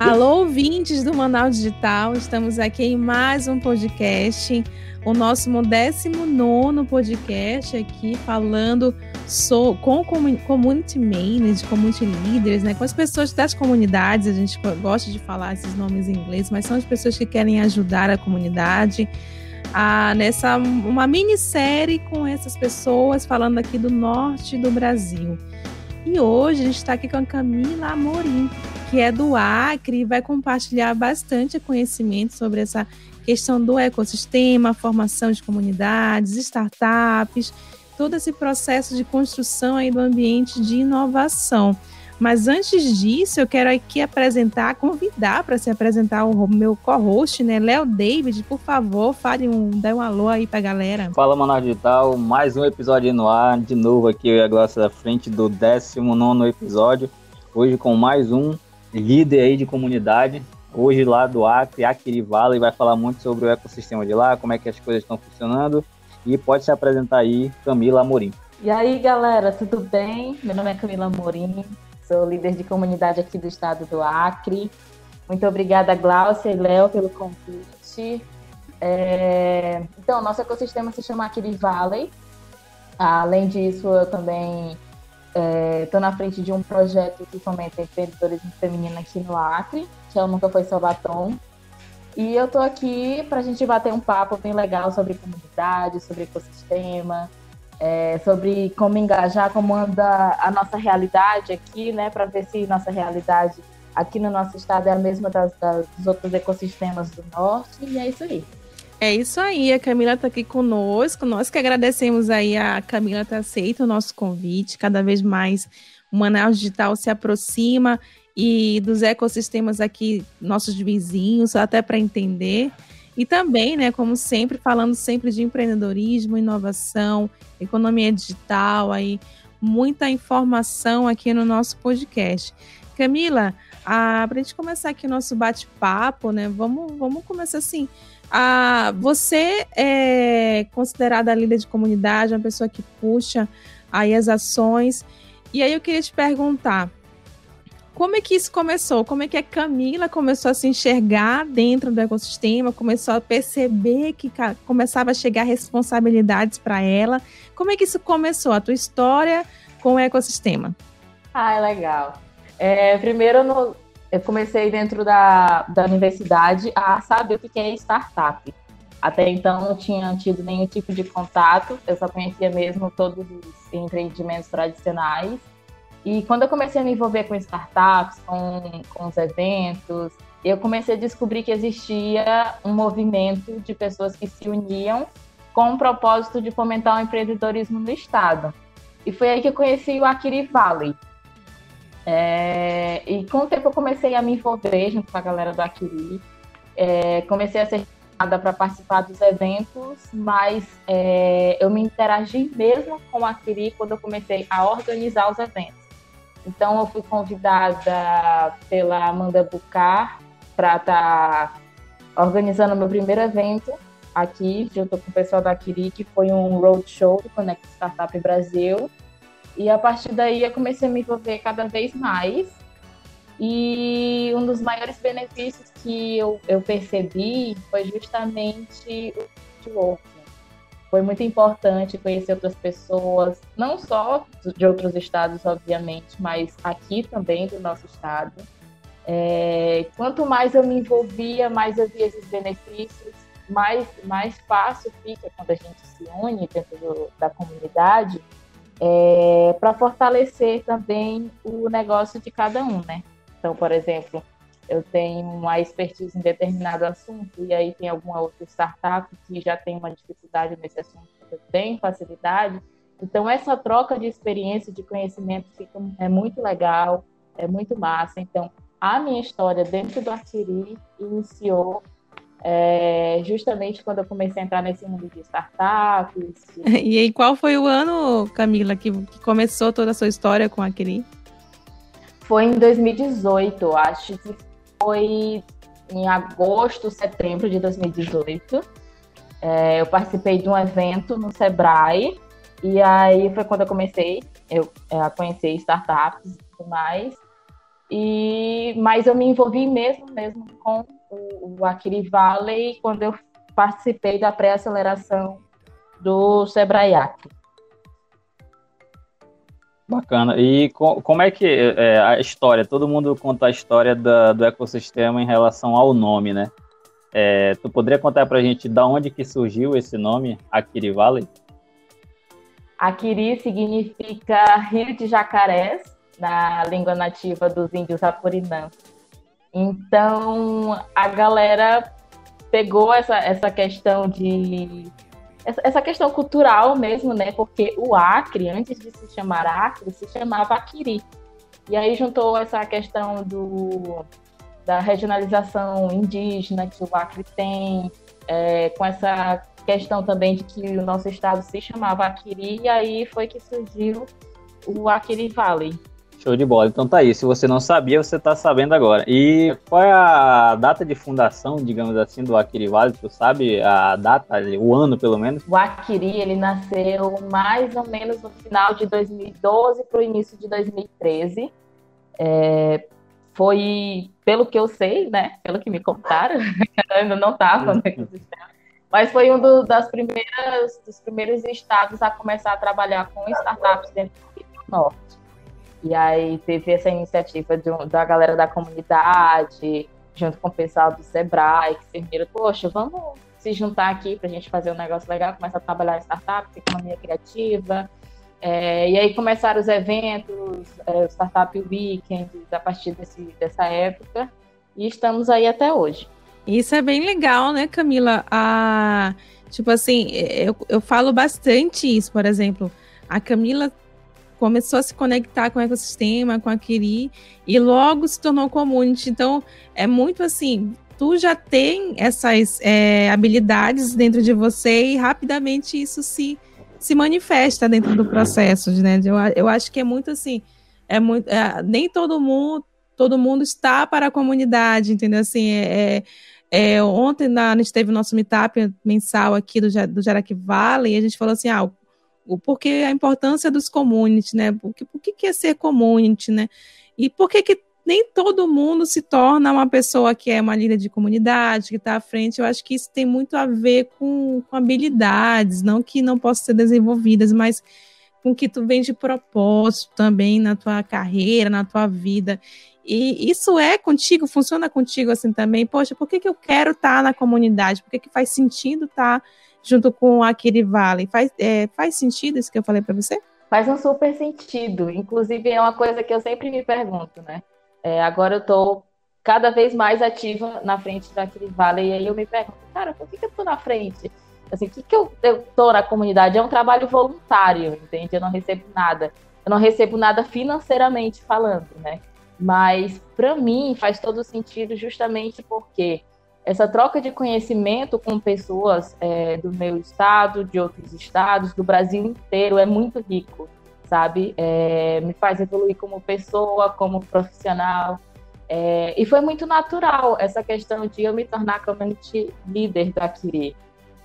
Alô, ouvintes do Manaus Digital, estamos aqui em mais um podcast, o nosso 19 podcast aqui, falando so, com community managers, community leaders, né, com as pessoas das comunidades, a gente gosta de falar esses nomes em inglês, mas são as pessoas que querem ajudar a comunidade, nessa uma minissérie com essas pessoas falando aqui do norte do Brasil. E hoje a gente está aqui com a Camila Amorim, que é do Acre e vai compartilhar bastante conhecimento sobre essa questão do ecossistema, formação de comunidades, startups, todo esse processo de construção aí do ambiente de inovação. Mas antes disso, eu quero aqui apresentar, convidar para se apresentar o meu co-host, né, Léo David, por favor, fale um, dê um alô aí para a galera. Fala, Manaus Digital, mais um episódio no ar, de novo aqui eu e a Glaucia da frente do 19 episódio, hoje com mais um líder aí de comunidade, hoje lá do Acre, Acre Valley, vai falar muito sobre o ecossistema de lá, como é que as coisas estão funcionando, e pode se apresentar aí, Camila Amorim. E aí, galera, tudo bem? Meu nome é Camila Amorim, sou líder de comunidade aqui do estado do Acre. Muito obrigada, Glaucia e Léo, pelo convite. É... Então, nosso ecossistema se chama Acre Valley. Além disso, eu também Estou é, na frente de um projeto que fomenta empreendedorismo feminino aqui no Acre, que é o Nunca Foi Salvatom. E eu estou aqui para a gente bater um papo bem legal sobre comunidade, sobre ecossistema, é, sobre como engajar, como anda a nossa realidade aqui, né, para ver se nossa realidade aqui no nosso estado é a mesma das, das, dos outros ecossistemas do norte. E é isso aí. É isso aí, a Camila está aqui conosco. Nós que agradecemos aí a Camila ter aceito o nosso convite. Cada vez mais o Manaus Digital se aproxima e dos ecossistemas aqui, nossos vizinhos, até para entender. E também, né, como sempre, falando sempre de empreendedorismo, inovação, economia digital, aí muita informação aqui no nosso podcast. Camila, para a gente começar aqui o nosso bate-papo, né, vamos, vamos começar assim. Ah, você é considerada líder de comunidade, uma pessoa que puxa aí as ações. E aí eu queria te perguntar, como é que isso começou? Como é que a Camila começou a se enxergar dentro do ecossistema, começou a perceber que começava a chegar responsabilidades para ela? Como é que isso começou, a tua história com o ecossistema? Ah, é legal. É, primeiro, no, eu comecei dentro da, da universidade a saber o que é startup. Até então não tinha tido nenhum tipo de contato, eu só conhecia mesmo todos os empreendimentos tradicionais. E quando eu comecei a me envolver com startups, com, com os eventos, eu comecei a descobrir que existia um movimento de pessoas que se uniam com o propósito de fomentar o empreendedorismo no estado. E foi aí que eu conheci o Akiri Valley, é, e com o tempo eu comecei a me envolver junto com a galera do Aquiri. É, comecei a ser chamada para participar dos eventos, mas é, eu me interagi mesmo com o Aquiri quando eu comecei a organizar os eventos. Então eu fui convidada pela Amanda Bucar para estar tá organizando meu primeiro evento aqui, junto com o pessoal da Aquiri, que foi um roadshow do Connect Startup Brasil e a partir daí eu comecei a me envolver cada vez mais. E um dos maiores benefícios que eu, eu percebi foi justamente o networking. Foi muito importante conhecer outras pessoas, não só de outros estados, obviamente, mas aqui também do nosso estado. É, quanto mais eu me envolvia, mais eu via esses benefícios, mais, mais fácil fica quando a gente se une dentro do, da comunidade é, para fortalecer também o negócio de cada um, né? Então, por exemplo, eu tenho uma expertise em determinado assunto e aí tem alguma outra startup que já tem uma dificuldade nesse assunto, eu tenho facilidade. Então, essa troca de experiência, de conhecimento fica, é muito legal, é muito massa. Então, a minha história dentro do Artiri iniciou é, justamente quando eu comecei a entrar nesse mundo de startups. E aí, qual foi o ano, Camila, que, que começou toda a sua história com a Cri? Foi em 2018, acho que foi em agosto, setembro de 2018. É, eu participei de um evento no Sebrae, e aí foi quando eu comecei eu, é, a conhecer startups e tudo mais. E, mas eu me envolvi mesmo, mesmo com o, o Akiri Valley quando eu participei da pré-aceleração do Sebrae Acre. Bacana. E co como é que é, a história? Todo mundo conta a história da, do ecossistema em relação ao nome, né? É, tu poderia contar para a gente da onde que surgiu esse nome, Akiri Valley? Akiri significa rio de jacarés, na língua nativa dos índios apurinãs. Então, a galera pegou essa, essa questão de essa, questão cultural mesmo, né? Porque o Acre, antes de se chamar Acre, se chamava Aquiri. E aí juntou essa questão do, da regionalização indígena que o Acre tem, é, com essa questão também de que o nosso estado se chamava Aquiri, e aí foi que surgiu o Aquiri Valley. Show de bola. Então tá aí. Se você não sabia, você tá sabendo agora. E qual é a data de fundação, digamos assim, do Akiri Vale? Tu sabe a data, o ano pelo menos? O Akiri, ele nasceu mais ou menos no final de 2012 para o início de 2013. É, foi, pelo que eu sei, né? Pelo que me contaram, eu ainda não estava no ecossistema. Mas foi um do, das primeiras, dos primeiros estados a começar a trabalhar com startups dentro do Norte. E aí teve essa iniciativa de, da galera da comunidade, junto com o pessoal do Sebrae, que se viram, poxa, vamos se juntar aqui para a gente fazer um negócio legal, começar a trabalhar em startup, economia criativa. É, e aí começaram os eventos, é, o Startup Weekend, a partir desse, dessa época, e estamos aí até hoje. Isso é bem legal, né, Camila? A, tipo assim, eu, eu falo bastante isso, por exemplo, a Camila começou a se conectar com o ecossistema, com a Kiri, e logo se tornou community. Então, é muito assim, tu já tem essas é, habilidades dentro de você e rapidamente isso se, se manifesta dentro do processo, né? Eu, eu acho que é muito assim, é muito, é, nem todo mundo, todo mundo está para a comunidade, entendeu? Assim, é, é, é ontem na, a gente teve o nosso meetup mensal aqui do, do Jaraqui Valley e a gente falou assim, ah, porque a importância dos community, né? Porque, por que é ser community, né? E por que, que nem todo mundo se torna uma pessoa que é uma líder de comunidade, que está à frente. Eu acho que isso tem muito a ver com, com habilidades, não que não possam ser desenvolvidas, mas com que tu vem de propósito também na tua carreira, na tua vida. E isso é contigo, funciona contigo assim também. Poxa, por que, que eu quero estar tá na comunidade? Por que, que faz sentido estar tá junto com a Kiri Valley. Faz, é, faz sentido isso que eu falei para você? Faz um super sentido. Inclusive, é uma coisa que eu sempre me pergunto, né? É, agora eu estou cada vez mais ativa na frente da Kiri Valley, e aí eu me pergunto, cara, por que, que eu estou na frente? Assim, o que, que eu, estou na comunidade? É um trabalho voluntário, entende? Eu não recebo nada. Eu não recebo nada financeiramente falando, né? Mas, para mim, faz todo sentido justamente porque essa troca de conhecimento com pessoas é, do meu estado, de outros estados, do Brasil inteiro é muito rico, sabe? É, me faz evoluir como pessoa, como profissional. É, e foi muito natural essa questão de eu me tornar community leader do Akiri.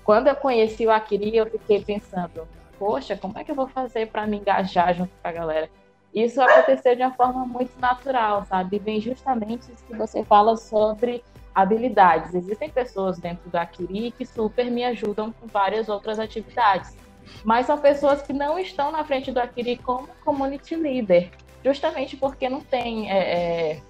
Quando eu conheci o Akiri, eu fiquei pensando, poxa, como é que eu vou fazer para me engajar junto com a galera? Isso aconteceu de uma forma muito natural, sabe? Vem justamente isso que você fala sobre habilidades. Existem pessoas dentro do Akiri que super me ajudam com várias outras atividades, mas são pessoas que não estão na frente do Akiri como community leader, justamente porque não tem é, é,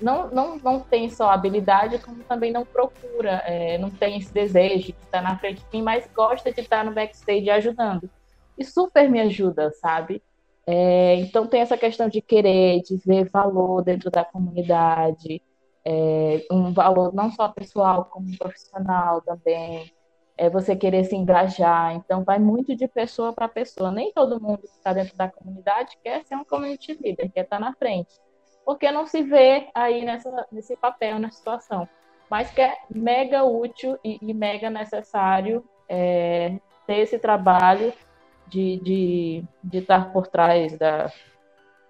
não, não, não tem só habilidade, como também não procura, é, não tem esse desejo de estar na frente mim, mas gosta de estar no backstage ajudando. E super me ajuda, sabe? É, então tem essa questão de querer, de ver valor dentro da comunidade, é, um valor não só pessoal, como profissional também. É você querer se engajar. Então, vai muito de pessoa para pessoa. Nem todo mundo que está dentro da comunidade quer ser um community leader, quer estar tá na frente. Porque não se vê aí nessa, nesse papel, nessa situação. Mas que é mega útil e, e mega necessário é, ter esse trabalho de, de, de estar por trás da,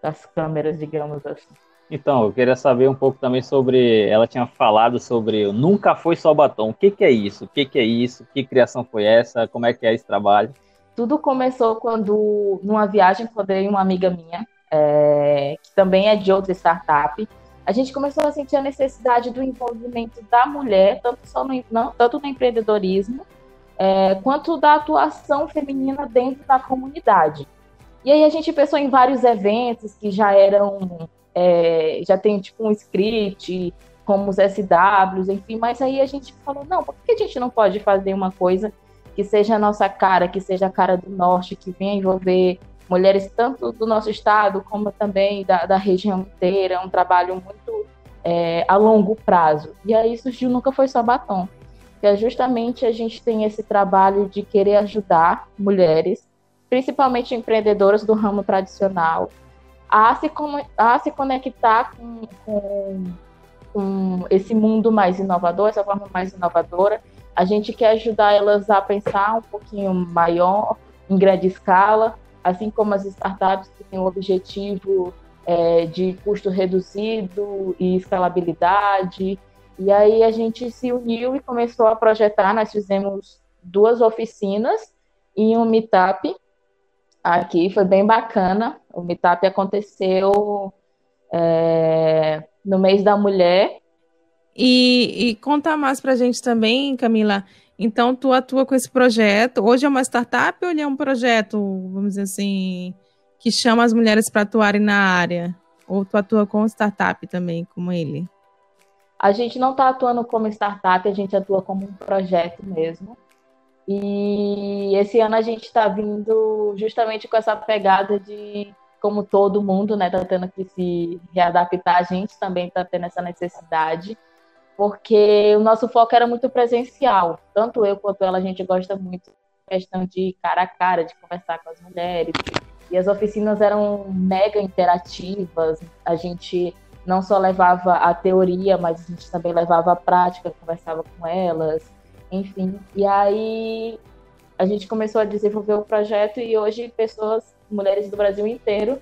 das câmeras, digamos assim. Então, eu queria saber um pouco também sobre. Ela tinha falado sobre Nunca Foi Só Batom. O que, que é isso? O que, que é isso? Que criação foi essa? Como é que é esse trabalho? Tudo começou quando, numa viagem, encontrei uma amiga minha, é, que também é de outra startup. a gente começou a sentir a necessidade do envolvimento da mulher, tanto, só no, não, tanto no empreendedorismo, é, quanto da atuação feminina dentro da comunidade. E aí a gente pensou em vários eventos que já eram, é, já tem tipo um script, como os SWs, enfim, mas aí a gente falou, não, por que a gente não pode fazer uma coisa que seja a nossa cara, que seja a cara do norte, que venha envolver mulheres tanto do nosso estado como também da, da região inteira, um trabalho muito é, a longo prazo. E aí surgiu Nunca Foi Só Batom, que é justamente a gente tem esse trabalho de querer ajudar mulheres, principalmente empreendedoras do ramo tradicional, a se, a se conectar com, com, com esse mundo mais inovador, essa forma mais inovadora, a gente quer ajudar elas a pensar um pouquinho maior, em grande escala, assim como as startups que têm o objetivo é, de custo reduzido e escalabilidade. E aí a gente se uniu e começou a projetar. Nós fizemos duas oficinas e um meetup aqui, foi bem bacana. O meetup aconteceu é, no mês da mulher e, e conta mais para a gente também, Camila. Então, tu atua com esse projeto. Hoje é uma startup ou ele é um projeto, vamos dizer assim, que chama as mulheres para atuarem na área? Ou tu atua com startup também, como ele? A gente não está atuando como startup, a gente atua como um projeto mesmo. E esse ano a gente está vindo justamente com essa pegada de, como todo mundo, né, tá tendo que se readaptar, a gente também está tendo essa necessidade porque o nosso foco era muito presencial. Tanto eu quanto ela, a gente gosta muito da questão de cara a cara, de conversar com as mulheres. E as oficinas eram mega interativas. A gente não só levava a teoria, mas a gente também levava a prática, conversava com elas, enfim. E aí a gente começou a desenvolver o projeto e hoje pessoas, mulheres do Brasil inteiro,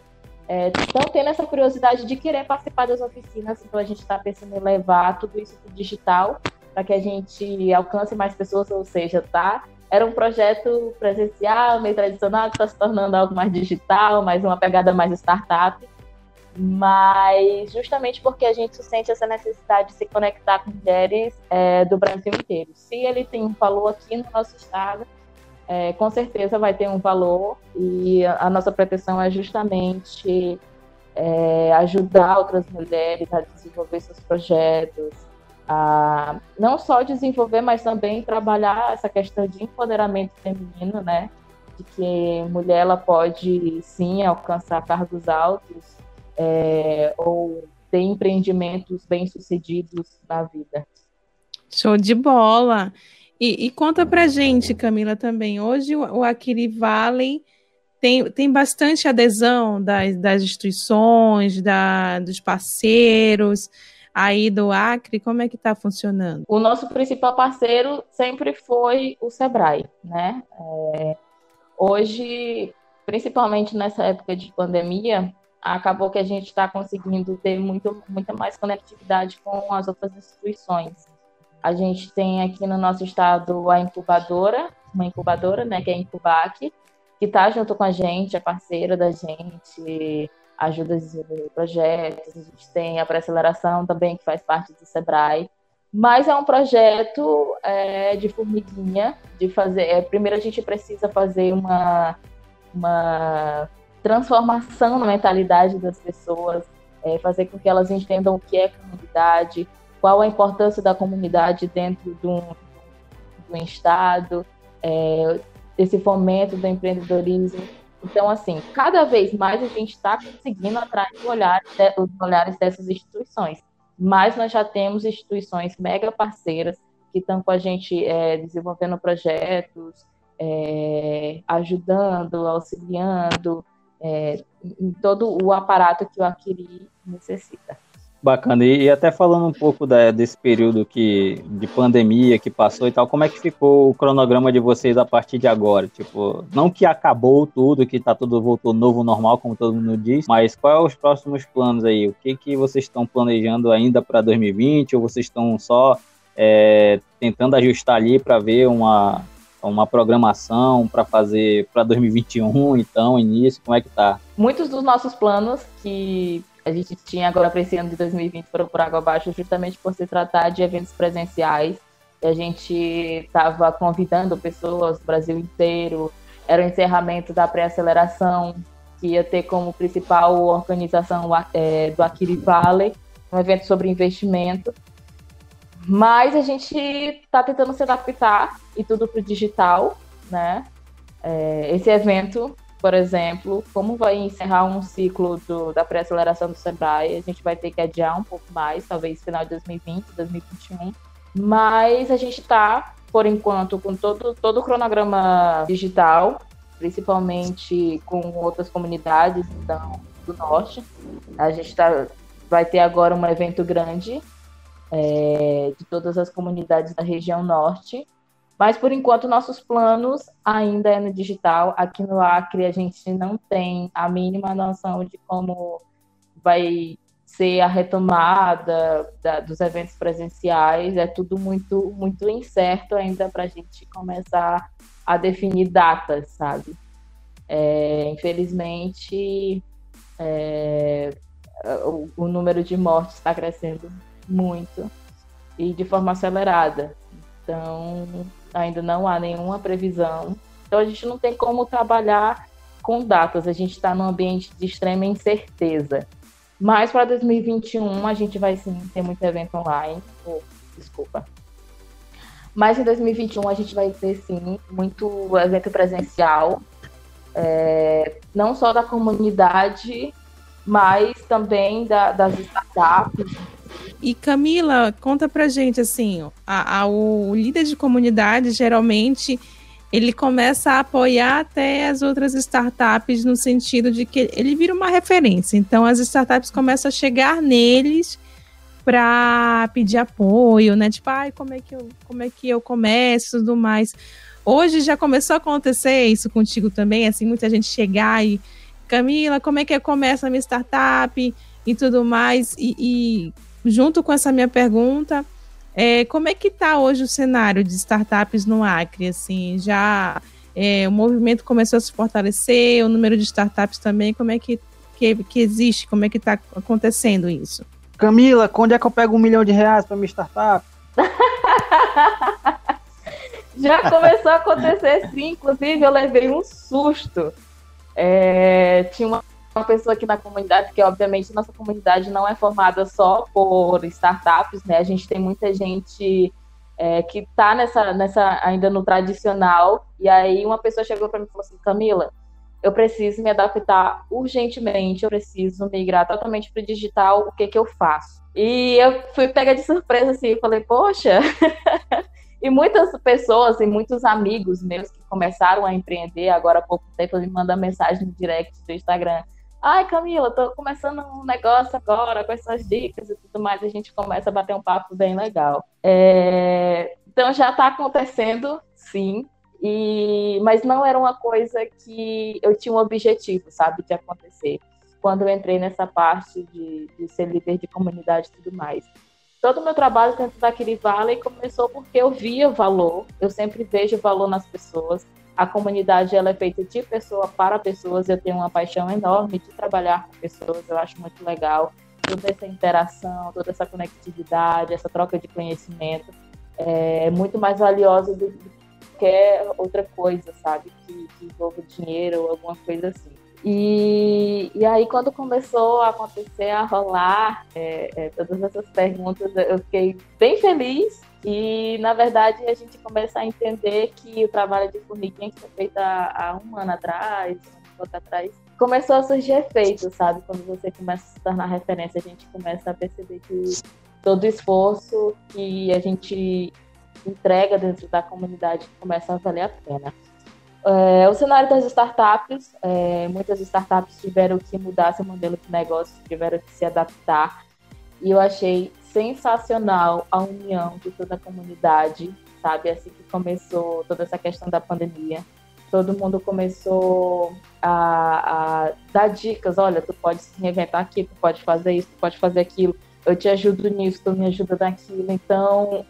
estão é, tendo essa curiosidade de querer participar das oficinas, então a gente está pensando em levar tudo isso para digital, para que a gente alcance mais pessoas, ou seja, tá? Era um projeto presencial, meio tradicional, que está se tornando algo mais digital, mais uma pegada mais startup, mas justamente porque a gente sente essa necessidade de se conectar com mulheres é, do Brasil inteiro. Se ele tem um valor aqui no nosso estado, é, com certeza vai ter um valor e a nossa pretensão é justamente é, ajudar outras mulheres a desenvolver seus projetos, a não só desenvolver, mas também trabalhar essa questão de empoderamento feminino, né? De que mulher ela pode sim alcançar cargos altos é, ou ter empreendimentos bem sucedidos na vida. Show de bola! E, e, conta pra gente, Camila, também. Hoje o, o Akiri Valley tem, tem bastante adesão das, das instituições, da, dos parceiros aí do Acre. Como é que está funcionando? O nosso principal parceiro sempre foi o Sebrae, né? É, hoje, principalmente nessa época de pandemia, acabou que a gente está conseguindo ter muito, muita mais conectividade com as outras instituições. A gente tem aqui no nosso estado a incubadora, uma incubadora, né, que é a Incubac, que está junto com a gente, é parceira da gente, ajuda a desenvolver projetos. A gente tem a pré-aceleração também, que faz parte do Sebrae. Mas é um projeto é, de formiguinha, de fazer. É, primeiro a gente precisa fazer uma, uma transformação na mentalidade das pessoas, é, fazer com que elas entendam o que é comunidade, qual a importância da comunidade dentro de de um Estado, é, esse fomento do empreendedorismo. Então, assim, cada vez mais a gente está conseguindo atrair olhares, os olhares dessas instituições. Mas nós já temos instituições mega parceiras que estão com a gente é, desenvolvendo projetos, é, ajudando, auxiliando é, em todo o aparato que o Aquiri necessita. Bacana. E, até falando um pouco da, desse período que, de pandemia que passou e tal, como é que ficou o cronograma de vocês a partir de agora? Tipo, não que acabou tudo, que tá tudo voltou novo, normal, como todo mundo diz, mas quais são os próximos planos aí? O que, que vocês estão planejando ainda para 2020? Ou vocês estão só é, tentando ajustar ali para ver uma, uma programação para fazer para 2021, então, início, como é que tá? Muitos dos nossos planos que A gente tinha agora para esse ano de 2020 para por água abaixo, justamente por se tratar de eventos presenciais. A gente estava convidando pessoas do Brasil inteiro. Era o encerramento da pré-aceleração, que ia ter como principal organização é, do Aquiri Valley, um evento sobre investimento. Mas a gente está tentando se adaptar e tudo para o digital, né? É, esse evento por exemplo, como vai encerrar um ciclo do, da pré-aceleração do Sebrae, a gente vai ter que adiar um pouco mais, talvez final de 2020, 2021. Mas a gente está, por enquanto, com todo, todo o cronograma digital, principalmente com outras comunidades então, do norte. A gente tá, vai ter agora um evento grande é, de todas as comunidades da região norte, mas por enquanto nossos planos ainda é no digital. Aqui no Acre a gente não tem a mínima noção de como vai ser a retomada da, dos eventos presenciais. É tudo muito muito incerto ainda para a gente começar a definir datas, sabe? É, infelizmente, é, o, o número de mortes está crescendo muito e de forma acelerada. Então, ainda não há nenhuma previsão. Então a gente não tem como trabalhar com datas, a gente está num ambiente de extrema incerteza. Mas para 2021 a gente vai sim ter muito evento online. Oh, desculpa. Mas em 2021 a gente vai ter sim muito evento presencial, é, não só da comunidade, mas também da, das startups, e Camila, conta pra gente assim, a, a, o líder de comunidade geralmente ele começa a apoiar até as outras startups no sentido de que ele vira uma referência. Então as startups começam a chegar neles para pedir apoio, né? Tipo, ai, como é que eu, como é que eu começo e tudo mais. Hoje já começou a acontecer isso contigo também, assim, muita gente chegar e Camila, como é que eu começo a minha startup e tudo mais e, e junto com essa minha pergunta, é, como é que está hoje o cenário de startups no Acre? Assim, já é, o movimento começou a se fortalecer, o número de startups também, como é que, que, que existe, como é que está acontecendo isso? Camila, quando é que eu pego um milhão de reais para minha startup? já começou a acontecer sim, inclusive eu levei um susto. É, tinha uma uma pessoa aqui na comunidade, que obviamente nossa comunidade não é formada só por startups, né? A gente tem muita gente é, que está nessa, nessa ainda no tradicional. E aí uma pessoa chegou para mim e falou assim, Camila, eu preciso me adaptar urgentemente, eu preciso migrar totalmente para o digital, o que que eu faço? E eu fui pega de surpresa assim, falei, poxa. e muitas pessoas e muitos amigos meus que começaram a empreender agora há pouco tempo me mandam mensagem no direct do Instagram Ai, Camila, tô começando um negócio agora com essas dicas e tudo mais. A gente começa a bater um papo bem legal. É... Então já está acontecendo, sim. E... Mas não era uma coisa que eu tinha um objetivo, sabe, de acontecer. Quando eu entrei nessa parte de, de ser líder de comunidade e tudo mais. Todo o meu trabalho dentro da Valley começou porque eu via valor, eu sempre vejo valor nas pessoas a comunidade ela é feita de pessoa para pessoas. Eu tenho uma paixão enorme de trabalhar com pessoas. Eu acho muito legal toda essa interação, toda essa conectividade, essa troca de conhecimento é muito mais valiosa do que qualquer outra coisa, sabe? Que, que envolva dinheiro ou alguma coisa assim. E, e aí, quando começou a acontecer, a rolar é, é, todas essas perguntas, eu fiquei bem feliz e, na verdade, a gente começa a entender que o trabalho de formiguinha que foi feito há, um ano atrás, um ano atrás, começou a surgir efeito, sabe? Quando você começa a se tornar referência, a gente começa a perceber que todo esforço que a gente entrega dentro da comunidade começa a valer a pena. É, o cenário das startups, é, muitas startups tiveram que mudar seu modelo de negócio, tiveram que se adaptar, e eu achei sensacional a união de toda a comunidade, sabe? Assim que começou toda essa questão da pandemia, todo mundo começou a, a dar dicas. Olha, tu pode se reinventar aqui, tu pode fazer isso, tu pode fazer aquilo. Eu te ajudo nisso, tu me ajuda naquilo. Então,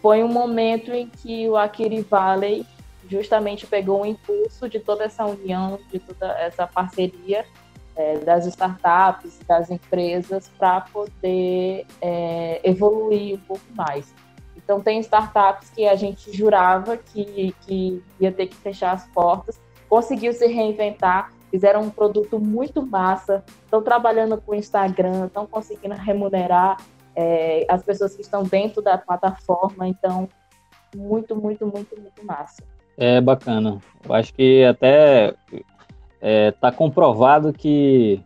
foi um momento em que o Akiri Valley justamente pegou o impulso de toda essa união, de toda essa parceria é, das startups, das empresas, para poder é, evoluir um pouco mais. Então, tem startups que a gente jurava que, que ia ter que fechar as portas, conseguiu se reinventar, fizeram um produto muito massa, estão trabalhando com o Instagram, estão conseguindo remunerar é, as pessoas que estão dentro da plataforma, então, muito, muito, muito, muito massa. É bacana. Eu acho que até está é, comprovado que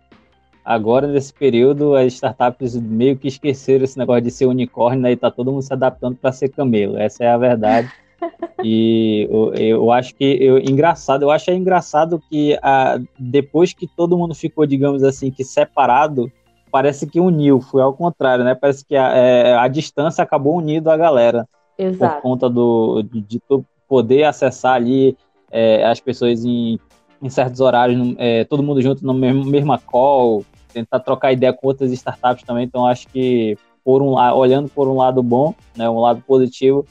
agora, nesse período, as startups meio que esqueceram esse negócio de ser unicórnio né, e está todo mundo se adaptando para ser camelo. Essa é a verdade. E eu, eu acho que eu, engraçado, eu acho engraçado que a, depois que todo mundo ficou, digamos assim, que separado, parece que uniu, foi ao contrário, né? Parece que a, é, a distância acabou unindo a galera. Exato. Por conta do, de, de poder acessar ali é, as pessoas em, em certos horários, é, todo mundo junto mesmo mesma call, tentar trocar ideia com outras startups também. Então, acho que por um, olhando por um lado bom, né, um lado positivo,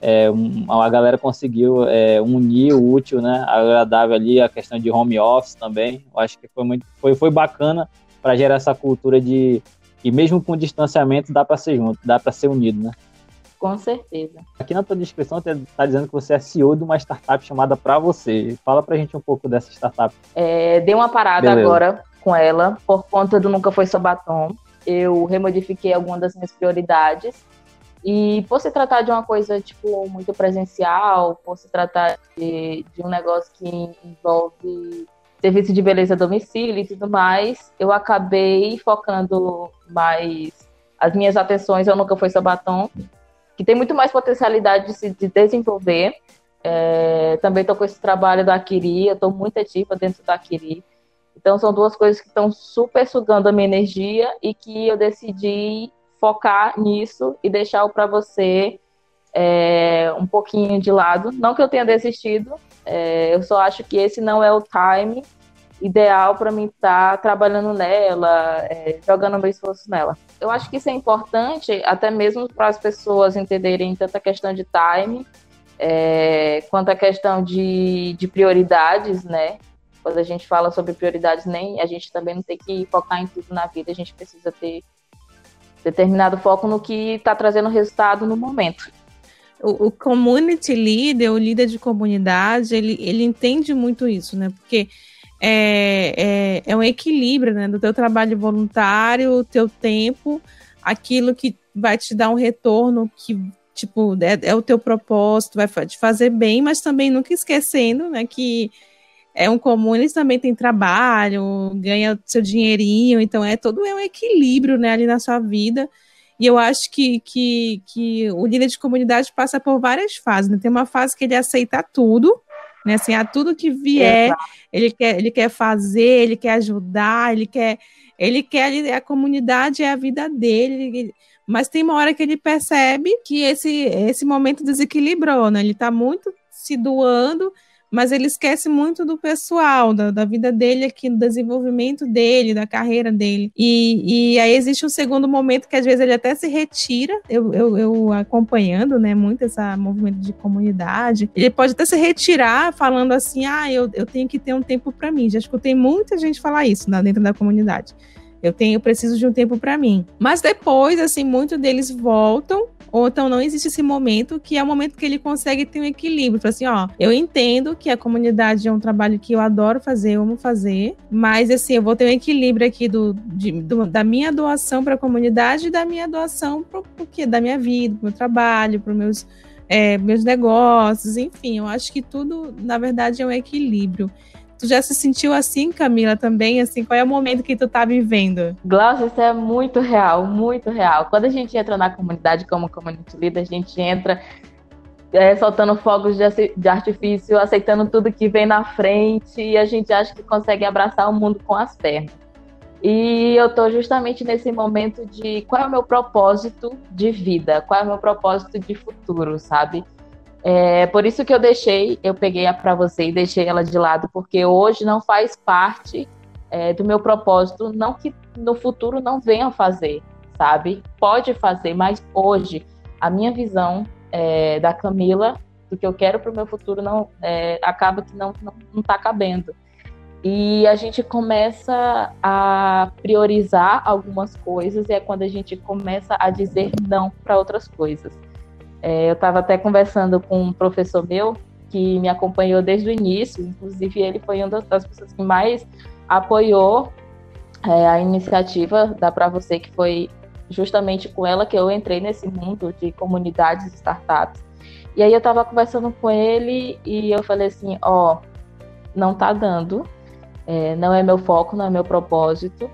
é, um, a galera conseguiu é, unir o útil, né, agradável ali, a questão de home office também. Eu acho que foi muito, foi, foi bacana para gerar essa cultura de que mesmo com distanciamento dá para ser junto, dá para ser unido, né? Com certeza. Aqui na tua descrição está dizendo que você é CEO de uma startup chamada Pra Você. Fala pra gente um pouco dessa startup. É, dei uma parada Beleza. agora com ela por conta do Nunca Foi Só Batom. Eu remodifiquei algumas das minhas prioridades e por se tratar de uma coisa, tipo, muito presencial, por se tratar de, de um negócio que envolve serviço de beleza a domicílio e tudo mais, eu acabei focando mais as minhas atenções ao Nunca Foi Sabatom, que tem muito mais potencialidade de se de desenvolver. É, também estou com esse trabalho da Akiri, eu estou muito ativa dentro da Akiri. Então, são duas coisas que estão super sugando a minha energia e que eu decidi focar nisso e deixar para você é, um pouquinho de lado. Não que eu tenha desistido, é, eu só acho que esse não é o time ideal para mim estar tá trabalhando nela, é, jogando meu esforço nela. Eu acho que isso é importante, até mesmo para as pessoas entenderem tanto a questão de time, é, quanto a questão de, de prioridades, né? Quando a gente fala sobre prioridades, nem a gente também não tem que focar em tudo na vida, a gente precisa ter determinado foco no que está trazendo resultado no momento. O, community leader, o líder de comunidade, ele, ele entende muito isso, né? Porque é, é, é um equilíbrio, né? Do teu trabalho voluntário, o teu tempo, aquilo que vai te dar um retorno que tipo é, é, o teu propósito, vai te fazer bem, mas também nunca esquecendo, né, que é um comum, eles também têm trabalho, ganha seu dinheirinho, então é todo é um equilíbrio né, ali na sua vida. E eu acho que, que, que o líder de comunidade passa por várias fases. Né? Tem uma fase que ele aceita tudo, né? Assim, a tudo que vier, ele quer, ele quer fazer, ele quer ajudar, ele quer, ele quer a comunidade é a vida dele. Mas tem uma hora que ele percebe que esse, esse momento desequilibrou, né? Ele está muito se doando mas ele esquece muito do pessoal, da, da vida dele aqui, do desenvolvimento dele, da carreira dele. E, e aí existe um segundo momento que às vezes ele até se retira, eu, eu, eu acompanhando, né, muito esse movimento de comunidade, ele pode até se retirar falando assim, ah, eu, eu tenho que ter um tempo para mim. Já escutei muita gente falar isso né, dentro da comunidade. Eu tenho, eu preciso de um tempo para mim. Mas depois, assim, muitos deles voltam ou então não existe esse momento que é o momento que ele consegue ter um equilíbrio. Fala assim, ó, eu entendo que a comunidade é um trabalho que eu adoro fazer, eu amo fazer, mas assim, eu vou ter um equilíbrio aqui do, de, do da minha doação para a comunidade e da minha doação para o quê? Da minha vida, para o meu trabalho, para os meus, é, meus negócios, enfim, eu acho que tudo, na verdade, é um equilíbrio. Tu já se sentiu assim, Camila, também? Assim, qual é o momento que tu tá vivendo? Glaucia, isso é muito real, muito real. Quando a gente entra na comunidade como community leader, a gente entra é, soltando fogos de, artifício, aceitando tudo que vem na frente e a gente acha que consegue abraçar o mundo com as pernas. E eu tô justamente nesse momento de qual é o meu propósito de vida, qual é o meu propósito de futuro, sabe? É, por isso que eu deixei, eu peguei a para você e deixei ela de lado, porque hoje não faz parte é, do meu propósito, não que no futuro não venha fazer, sabe? Pode fazer, mas hoje a minha visão é, da Camila, do que eu quero para o meu futuro, não é, acaba que não, não, não tá cabendo. E a gente começa a priorizar algumas coisas e é quando a gente começa a dizer não para outras coisas. É, eu estava até conversando com um professor meu que me acompanhou desde o início, inclusive ele foi uma das pessoas que mais apoiou é, a iniciativa da Para Você, que foi justamente com ela que eu entrei nesse mundo de comunidades e startups. E aí eu estava conversando com ele e eu falei assim, ó, oh, não tá dando, é, não é meu foco, não é meu propósito,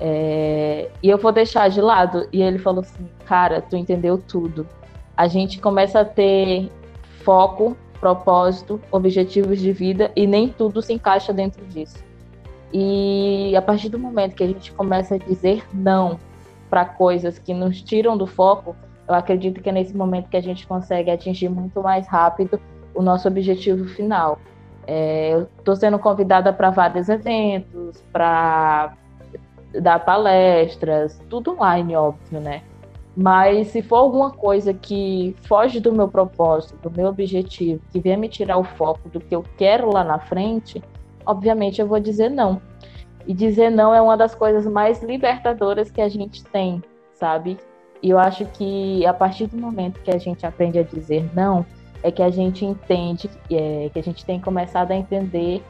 é, e eu vou deixar de lado. E ele falou assim, cara, tu entendeu tudo. A gente começa a ter foco, propósito, objetivos de vida e nem tudo se encaixa dentro disso. E a partir do momento que a gente começa a dizer não para coisas que nos tiram do foco, eu acredito que é nesse momento que a gente consegue atingir muito mais rápido o nosso objetivo final. É, eu estou sendo convidada para vários eventos, para dar palestras, tudo online, óbvio, né? Mas se for alguma coisa que foge do meu propósito, do meu objetivo, que vier me tirar o foco do que eu quero lá na frente, obviamente eu vou dizer não. E dizer não é uma das coisas mais libertadoras que a gente tem, sabe? E eu acho que a partir do momento que a gente aprende a dizer não, é que a gente entende, é, que a gente tem começado a entender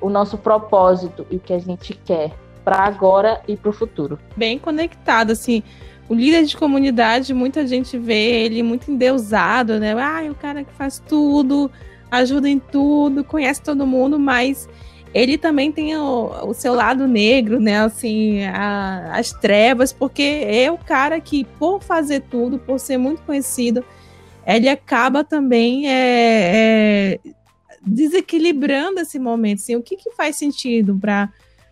o nosso propósito e o que a gente quer para agora e para o futuro. Bem conectado, assim. O líder de comunidade, muita gente vê ele muito endeusado, né? Ah, é o cara que faz tudo, ajuda em tudo, conhece todo mundo, mas ele também tem o, o seu lado negro, né? Assim, a, as trevas, porque é o cara que, por fazer tudo, por ser muito conhecido, ele acaba também é, é, desequilibrando esse momento. Assim, o que, que faz sentido para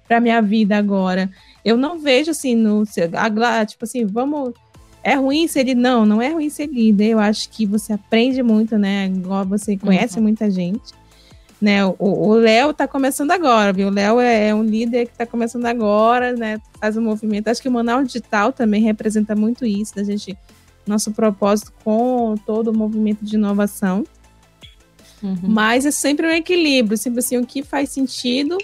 para minha vida agora? Eu não vejo assim no tipo assim, vamos é ruim ser ele não, não é ruim ser líder. Eu acho que você aprende muito, né? Igual você conhece uhum. muita gente né? O Léo está começando agora, viu? O Léo é, é, um líder que está começando agora, né? Faz um movimento. Acho que o Manaus Digital também representa muito isso, da gente, nosso propósito com todo o movimento de inovação. Uhum. Mas é sempre um equilíbrio, sempre assim, o que faz sentido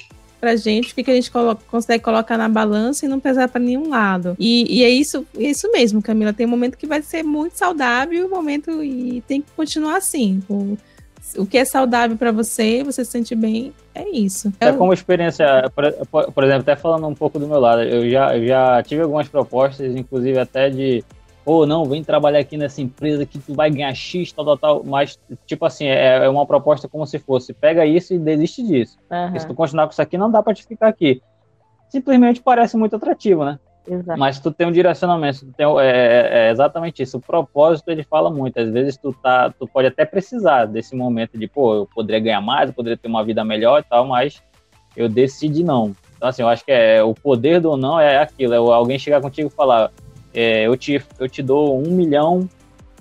pra gente, o que, que a gente consegue colocar na balança e não pesar para nenhum lado. E, e, é isso, é isso mesmo, Camila. Tem um momento que vai ser muito saudável, um momento e tem que continuar assim. Por, o que é saudável para você, você se sente bem, é isso. É como experiência, por, por, exemplo, até falando um pouco do meu lado, eu já, eu já tive algumas propostas, inclusive até de ou oh, não, vem trabalhar aqui nessa empresa que tu vai ganhar X, tal, tal, tal. Mas, tipo assim, é, é uma proposta como se fosse, pega isso e desiste disso. Uhum. Se tu continuar com isso aqui, não dá para te ficar aqui. Simplesmente parece muito atrativo, né? Exato. Mas tu tem um direcionamento, tu tem, é, é, é, exatamente isso. O propósito ele fala muito. Às vezes tu tá, tu pode até precisar desse momento de, pô, eu poderia ganhar mais, eu poderia ter uma vida melhor e tal, mas eu decidi não. Então assim, eu acho que é o poder do não é aquilo. É alguém chegar contigo e falar, é, eu te, eu te dou um milhão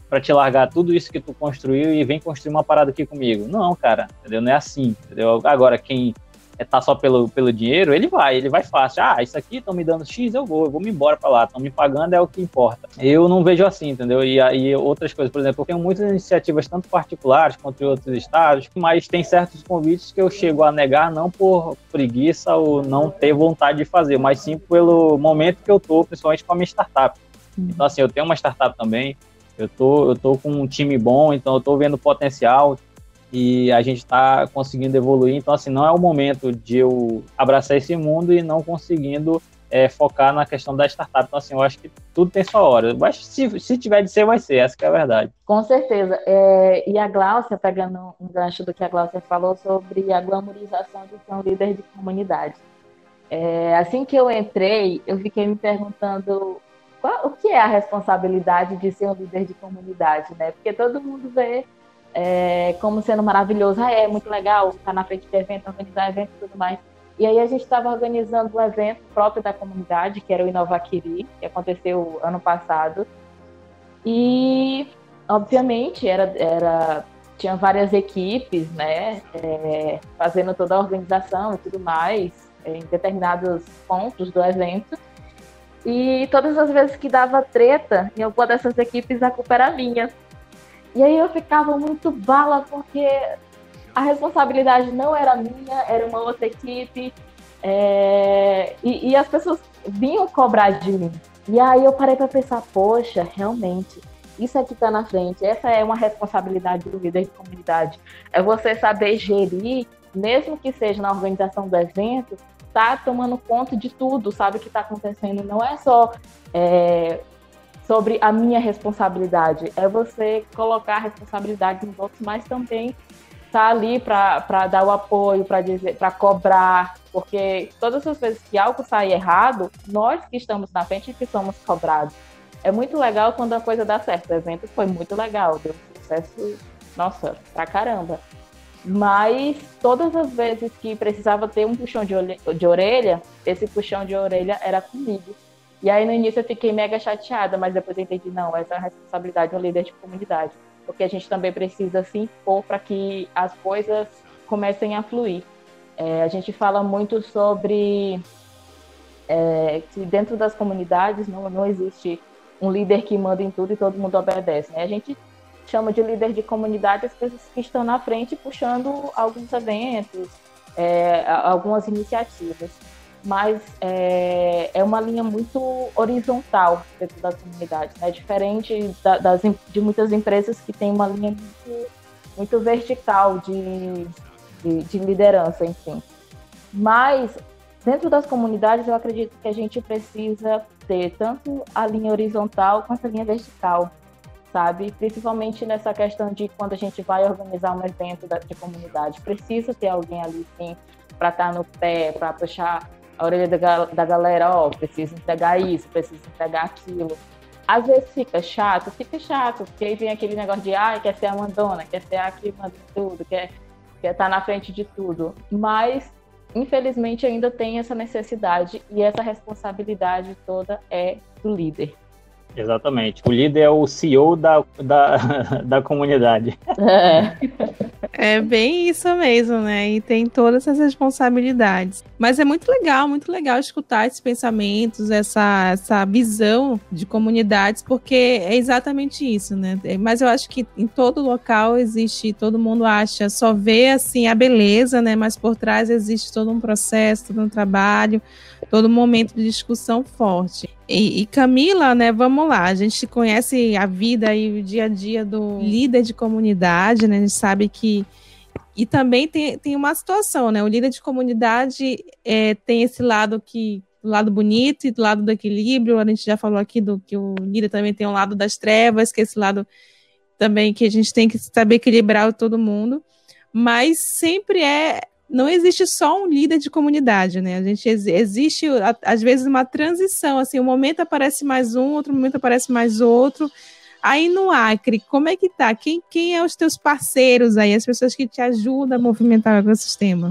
para te largar tudo isso que tu construiu e vem construir uma parada aqui comigo. Não, cara, entendeu? Não é assim, entendeu? Agora quem é tá só pelo, pelo dinheiro, ele vai, ele vai fácil. Ah, isso aqui estão me dando X, eu vou, eu vou me embora para lá, estão me pagando, é o que importa. Eu não vejo assim, entendeu? E aí outras coisas, por exemplo, eu tenho muitas iniciativas, tanto particulares quanto em outros estados, mas tem certos convites que eu chego a negar não por preguiça ou não ter vontade de fazer, mas sim pelo momento que eu tô, principalmente com a minha startup. Então, assim, eu tenho uma startup também, eu tô, eu tô com um time bom, então eu tô vendo potencial, e a gente está conseguindo evoluir. Então, assim, não é o momento de eu abraçar esse mundo e não conseguindo é, focar na questão da startup. Então, assim, eu acho que tudo tem sua hora. Mas se, se tiver de ser, vai ser. Essa é a verdade. Com certeza. É, e a Glaucia, pegando um gancho do que a Glaucia falou sobre a glamorização de ser um líder de comunidade. É, assim que eu entrei, eu fiquei me perguntando qual, o que é a responsabilidade de ser um líder de comunidade, né? Porque todo mundo vê é, como sendo maravilhoso. Ah, é muito legal estar na frente de evento, organizar evento e tudo mais. E aí a gente estava organizando um evento próprio da comunidade, que era o Inovaquiri, que aconteceu ano passado. E, obviamente, era, era tinha várias equipes, né, é, fazendo toda a organização e tudo mais, é, em determinados pontos do evento. E todas as vezes que dava treta em alguma dessas equipes, a culpa era minha. E aí eu ficava muito bala, porque a responsabilidade não era minha, era uma outra equipe, é, e, e as pessoas vinham cobrar de mim. E aí eu parei para pensar, poxa, realmente, isso aqui está na frente, essa é uma responsabilidade do líder de comunidade. É você saber gerir, mesmo que seja na organização do evento, tá tomando conta de tudo, sabe o que está acontecendo. Não é só é, sobre a minha responsabilidade, é você colocar a responsabilidade nos outros, mas também tá ali para dar o apoio, para para cobrar, porque todas as vezes que algo sai errado, nós que estamos na frente que somos cobrados. É muito legal quando a coisa dá certo. O evento foi muito legal, deu sucesso, nossa, pra caramba. Mas todas as vezes que precisava ter um puxão de, de orelha, esse puxão de orelha era comigo. E aí no início eu fiquei mega chateada, mas depois eu entendi, não, essa é a responsabilidade do líder de comunidade. Porque a gente também precisa se impor para que as coisas comecem a fluir. É, a gente fala muito sobre é, que dentro das comunidades não, não existe um líder que manda em tudo e todo mundo obedece. Né? A gente chama de líder de comunidade as pessoas que estão na frente puxando alguns eventos, é, algumas iniciativas. Mas é, é, uma linha muito horizontal dentro das comunidades, né? diferente da, das, de muitas empresas que têm uma linha muito, muito vertical de, de, de liderança, enfim. Mas dentro das comunidades eu acredito que a gente precisa ter tanto a linha horizontal quanto a linha vertical sabe? Principalmente nessa questão de quando a gente vai organizar um evento de comunidade, precisa ter alguém ali, sim, para estar tá no pé, para puxar a orelha da, da galera, ó, oh, precisa entregar isso, precisa entregar aquilo. Às vezes fica chato, fica chato, porque aí vem aquele negócio de, ai, quer ser a mandona, quer ser a que manda tudo, quer, quer estar tá na frente de tudo. Mas, infelizmente, ainda tem essa necessidade e essa responsabilidade toda é do líder. Exatamente. O líder é o CEO da, da, da comunidade. É. é bem isso mesmo, né? E tem todas essas responsabilidades. Mas é muito legal, muito legal escutar esses pensamentos, essa, essa visão de comunidades, porque é exatamente isso, né? Mas eu acho que em todo local existe, todo mundo acha, só vê assim a beleza, né? Mas por trás existe todo um processo, todo um trabalho, todo momento de discussão forte. E, e, Camila, né, vamos lá, a gente conhece a vida e o dia a dia do líder de comunidade, né, a gente sabe que e também tem, tem uma situação, né, o líder de comunidade é, tem esse lado que do lado bonito e do lado do equilíbrio, a gente já falou aqui do que o líder também tem um lado das trevas, que é esse lado também que a gente tem que saber equilibrar todo mundo, mas sempre é não existe só um líder de comunidade, né? A gente existe às vezes uma transição, assim, um momento aparece mais um, outro momento aparece mais outro. Aí no Acre, como é que tá? Quem, quem é os teus parceiros aí, as pessoas que te ajudam a movimentar o ecossistema?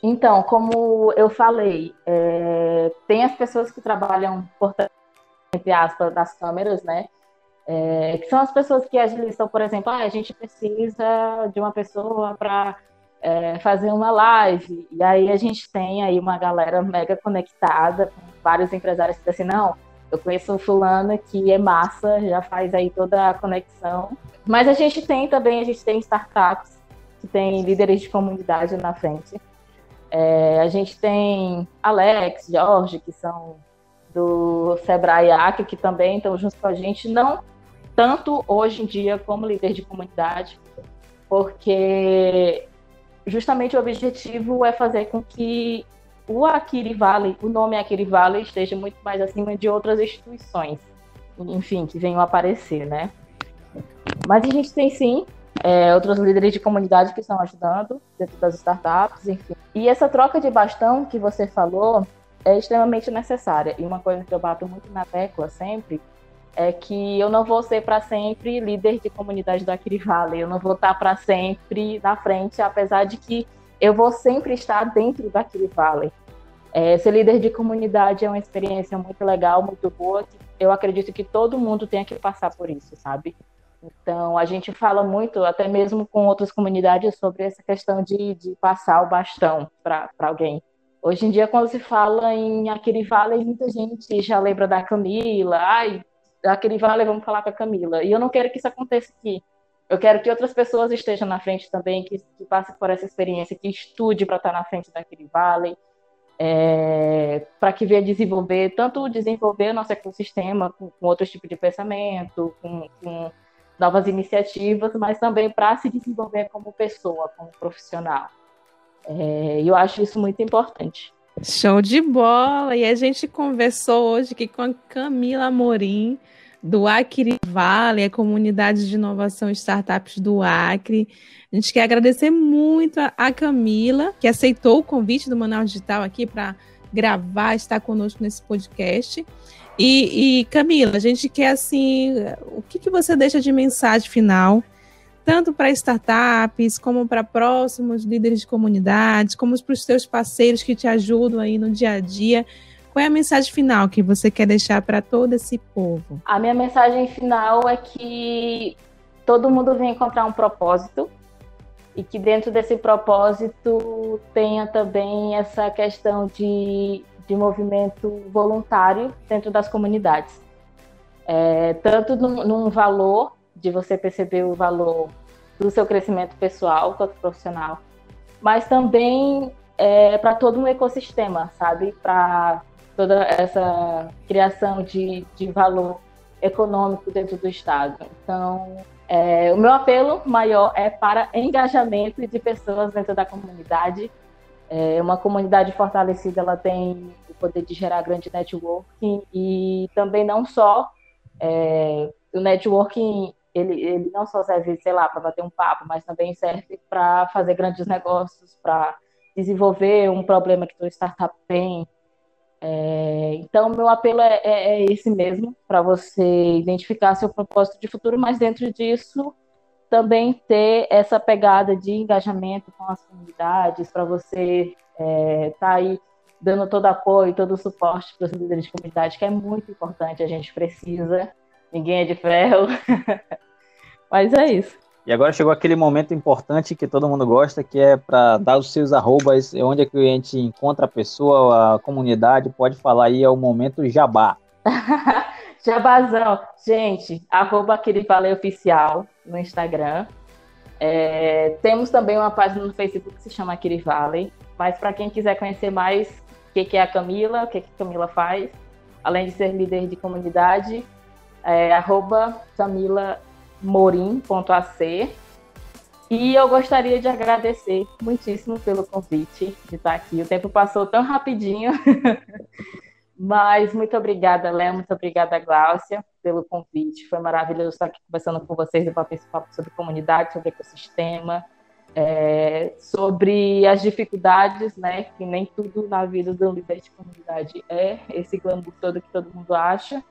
Então, como eu falei, é, tem as pessoas que trabalham por entre aspas das câmeras, né? É, que são as pessoas que agilizam, por exemplo, ah, a gente precisa de uma pessoa para é, fazer uma live. E aí a gente tem aí uma galera mega conectada, vários empresários que assim, não, eu conheço um fulano que é massa, já faz aí toda a conexão. Mas a gente tem também, a gente tem startups que tem líderes de comunidade na frente. É, a gente tem Alex, Jorge, que são do Sebrae AC, que também estão juntos com a gente, não tanto hoje em dia como líder de comunidade, porque justamente o objetivo é fazer com que o Akiri o nome Akiri esteja muito mais acima de outras instituições, enfim, que venham aparecer, né? Mas a gente tem sim é, outros líderes de comunidade que estão ajudando dentro das startups, enfim. E essa troca de bastão que você falou é extremamente necessária. E uma coisa que eu bato muito na tecla sempre é que eu não vou ser para sempre líder de comunidade Akiri Valley, eu não vou estar para sempre na frente, apesar de que eu vou sempre estar dentro Akiri Valley. É, ser líder de comunidade é uma experiência muito legal, muito boa, eu acredito que todo mundo tenha que passar por isso, sabe? Então, a gente fala muito, até mesmo com outras comunidades, sobre essa questão de, de passar o bastão para alguém. Hoje em dia, quando se fala em Akiri Valley, muita gente já lembra da Camila, ai, daquele vale, vamos falar com a Camila. E eu não quero que isso aconteça aqui. eu quero que outras pessoas estejam na frente também, que, que passem por essa experiência, que estude para estar na frente daquele Valley, é, para que venha desenvolver, tanto desenvolver nosso ecossistema com, com outros tipos de pensamento, com, com novas iniciativas, mas também para se desenvolver como pessoa, como profissional. É, eu acho isso muito importante. Show de bola! E a gente conversou hoje aqui com a Camila Morim, do Acre Vale, a comunidade de inovação e startups do Acre. A gente quer agradecer muito a Camila, que aceitou o convite do Manaus Digital aqui para gravar, estar conosco nesse podcast. E, e, Camila, a gente quer assim, o que, que você deixa de mensagem final, tanto para startups, como para próximos líderes de comunidades, como para os seus parceiros que te ajudam aí no dia a dia. Qual é a mensagem final que você quer deixar para todo esse povo? A minha mensagem final é que todo mundo vem encontrar um propósito e que dentro desse propósito tenha também essa questão de de movimento voluntário dentro das comunidades. É, tanto num, num, valor, de você perceber o valor do seu crescimento pessoal quanto profissional, mas também é, para todo um ecossistema, sabe? Para toda essa criação de, de valor econômico dentro do Estado. Então, é, o meu apelo maior é para engajamento de pessoas dentro da comunidade, é, uma comunidade fortalecida ela tem o poder de gerar grande networking e também não só é, o networking ele, ele não só serve, sei lá, para bater um papo, mas também serve para fazer grandes negócios, para desenvolver um problema que tua startup tem. É, então, meu apelo é, é, é esse mesmo, para você identificar seu propósito de futuro, mas dentro disso também ter essa pegada de engajamento com as comunidades, para você estar é, tá aí dando todo apoio, todo o suporte para os líderes de comunidade, que é muito importante, a gente precisa, ninguém é de ferro. Mas é isso. E agora chegou aquele momento importante que todo mundo gosta, que é para dar os seus arrobas, onde é que a gente encontra a pessoa, a comunidade, pode falar aí, é o momento jabá. Jabazão. Gente, arroba aquele Oficial no Instagram. É, temos também uma página no Facebook que se chama Aquele Valley. Mas para quem quiser conhecer mais o que, que, é a Camila, o que, que a Camila faz, além de ser líder de comunidade, é arroba camilamorim.ac. E eu gostaria de agradecer muitíssimo pelo convite de estar aqui. O tempo passou tão rapidinho. Mas muito obrigada, Léo, muito obrigada, Gláucia, pelo convite. Foi maravilhoso estar aqui conversando com vocês e bater esse papo sobre comunidade, sobre ecossistema, é, sobre as dificuldades, né? Que nem tudo na vida do líder de comunidade é esse glamour todo que todo mundo acha.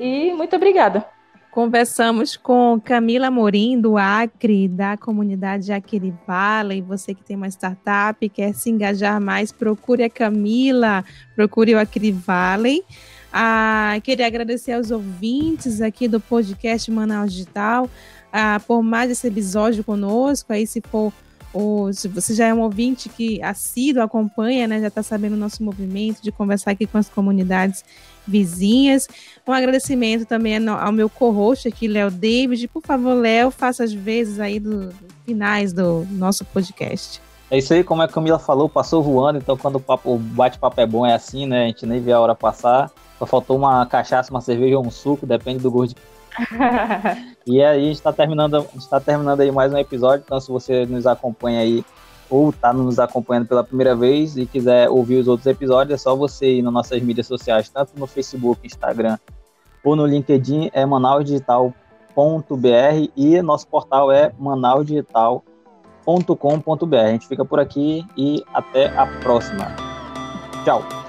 E muito obrigada. Conversamos com Camila Morim, do Acre, da comunidade Acre Valley. Você que tem uma startup, quer se engajar mais, procure a Camila, procure o Acre Valley. Ah, queria agradecer aos ouvintes aqui do podcast Manaus Digital ah, por mais esse episódio conosco. Aí, se for ou se você já é um ouvinte que assíduo acompanha, né, já está sabendo o nosso movimento de conversar aqui com as comunidades vizinhas. Um agradecimento também ao meu co-host aqui, Léo David. Por favor, Léo, faça as vezes aí dos do finais do nosso podcast. É isso aí, como a Camila falou, passou voando, então quando o, papo, o bate-papo é bom é assim, né? A gente nem vê a hora passar. Só faltou uma cachaça, uma cerveja ou um suco, depende do gosto de e aí a gente está terminando, está terminando aí mais um episódio. Então, se você nos acompanha aí ou está nos acompanhando pela primeira vez e quiser ouvir os outros episódios, é só você ir nas nossas mídias sociais, tanto no Facebook, Instagram ou no LinkedIn, é manausdigital.br e nosso portal é manausdigital.com.br. A gente fica por aqui e até a próxima. Tchau!